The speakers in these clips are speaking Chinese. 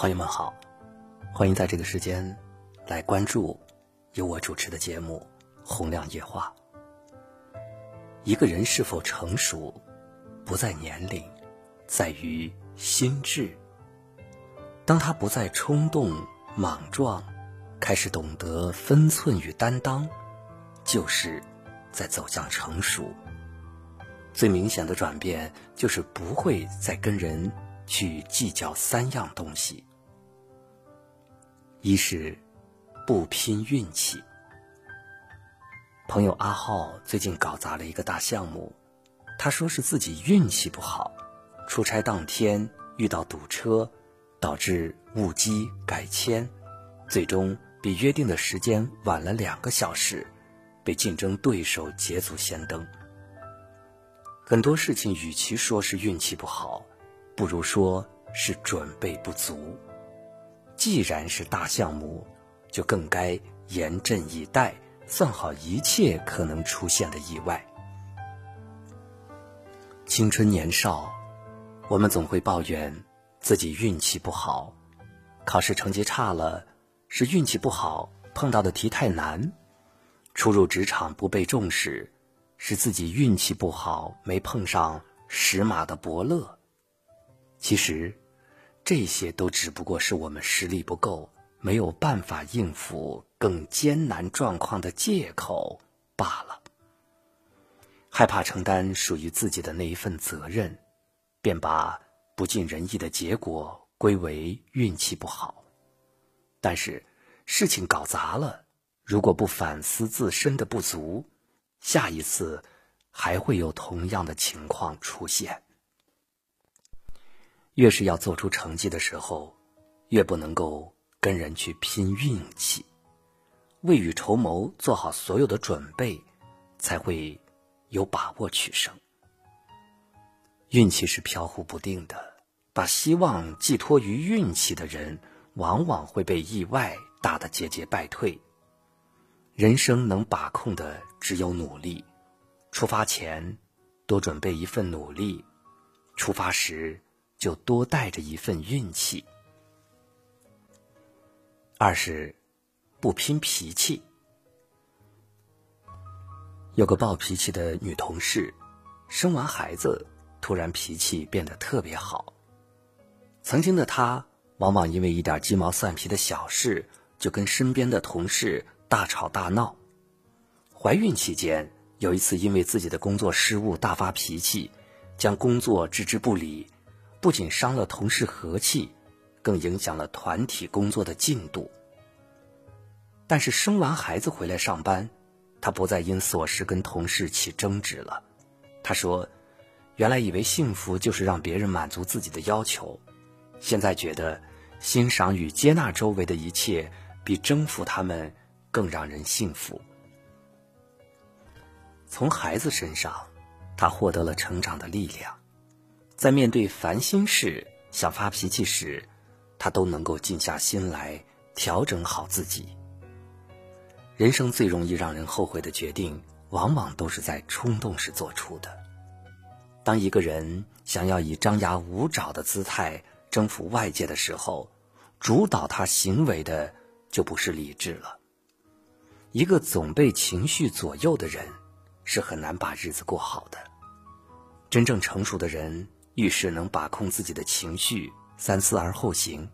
朋友们好，欢迎在这个时间来关注由我主持的节目《洪亮夜话》。一个人是否成熟，不在年龄，在于心智。当他不再冲动莽撞，开始懂得分寸与担当，就是在走向成熟。最明显的转变，就是不会再跟人去计较三样东西。一是不拼运气。朋友阿浩最近搞砸了一个大项目，他说是自己运气不好，出差当天遇到堵车，导致误机改签，最终比约定的时间晚了两个小时，被竞争对手捷足先登。很多事情与其说是运气不好，不如说是准备不足。既然是大项目，就更该严阵以待，算好一切可能出现的意外。青春年少，我们总会抱怨自己运气不好，考试成绩差了是运气不好，碰到的题太难；初入职场不被重视，是自己运气不好，没碰上识马的伯乐。其实。这些都只不过是我们实力不够，没有办法应付更艰难状况的借口罢了。害怕承担属于自己的那一份责任，便把不尽人意的结果归为运气不好。但是事情搞砸了，如果不反思自身的不足，下一次还会有同样的情况出现。越是要做出成绩的时候，越不能够跟人去拼运气，未雨绸缪，做好所有的准备，才会有把握取胜。运气是飘忽不定的，把希望寄托于运气的人，往往会被意外打得节节败退。人生能把控的只有努力，出发前多准备一份努力，出发时。就多带着一份运气。二是不拼脾气。有个暴脾气的女同事，生完孩子突然脾气变得特别好。曾经的她，往往因为一点鸡毛蒜皮的小事，就跟身边的同事大吵大闹。怀孕期间，有一次因为自己的工作失误大发脾气，将工作置之不理。不仅伤了同事和气，更影响了团体工作的进度。但是生完孩子回来上班，他不再因琐事跟同事起争执了。他说：“原来以为幸福就是让别人满足自己的要求，现在觉得欣赏与接纳周围的一切，比征服他们更让人幸福。”从孩子身上，他获得了成长的力量。在面对烦心事、想发脾气时，他都能够静下心来调整好自己。人生最容易让人后悔的决定，往往都是在冲动时做出的。当一个人想要以张牙舞爪的姿态征服外界的时候，主导他行为的就不是理智了。一个总被情绪左右的人，是很难把日子过好的。真正成熟的人。遇事能把控自己的情绪，三思而后行。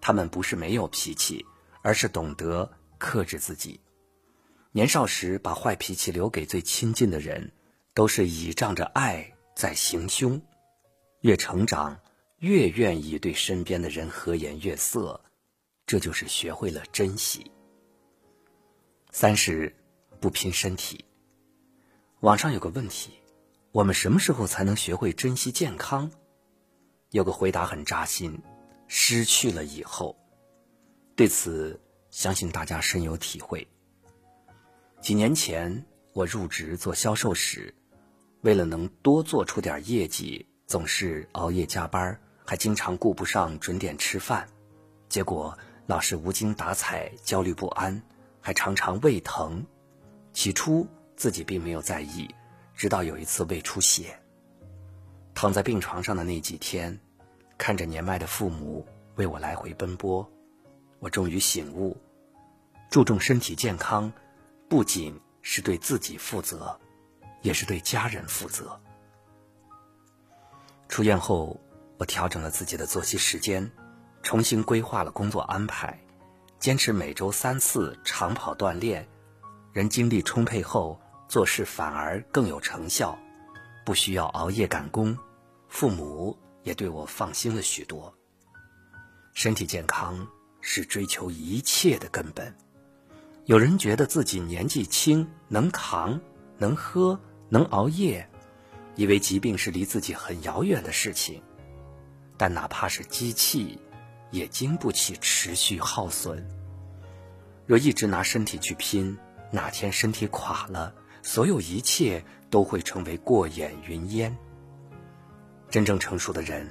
他们不是没有脾气，而是懂得克制自己。年少时把坏脾气留给最亲近的人，都是倚仗着爱在行凶。越成长，越愿意对身边的人和颜悦色，这就是学会了珍惜。三是不拼身体。网上有个问题。我们什么时候才能学会珍惜健康？有个回答很扎心：失去了以后。对此，相信大家深有体会。几年前我入职做销售时，为了能多做出点业绩，总是熬夜加班，还经常顾不上准点吃饭，结果老是无精打采、焦虑不安，还常常胃疼。起初自己并没有在意。直到有一次胃出血，躺在病床上的那几天，看着年迈的父母，为我来回奔波，我终于醒悟，注重身体健康，不仅是对自己负责，也是对家人负责。出院后，我调整了自己的作息时间，重新规划了工作安排，坚持每周三次长跑锻炼，人精力充沛后，做事反而更有成效，不需要熬夜赶工，父母也对我放心了许多。身体健康是追求一切的根本。有人觉得自己年纪轻，能扛，能喝，能熬夜。以为疾病是离自己很遥远的事情，但哪怕是机器，也经不起持续耗损。若一直拿身体去拼，哪天身体垮了，所有一切都会成为过眼云烟。真正成熟的人，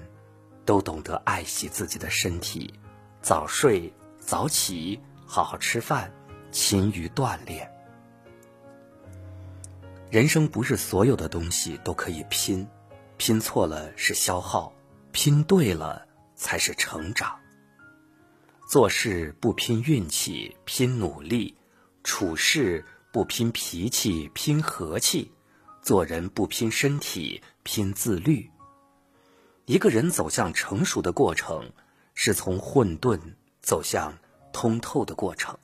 都懂得爱惜自己的身体，早睡早起，好好吃饭，勤于锻炼。人生不是所有的东西都可以拼，拼错了是消耗，拼对了才是成长。做事不拼运气，拼努力；处事不拼脾气，拼和气；做人不拼身体，拼自律。一个人走向成熟的过程，是从混沌走向通透的过程。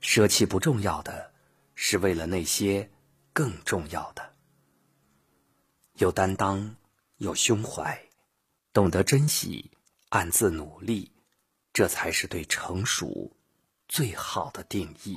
舍弃不重要的，是为了那些。更重要的，有担当，有胸怀，懂得珍惜，暗自努力，这才是对成熟最好的定义。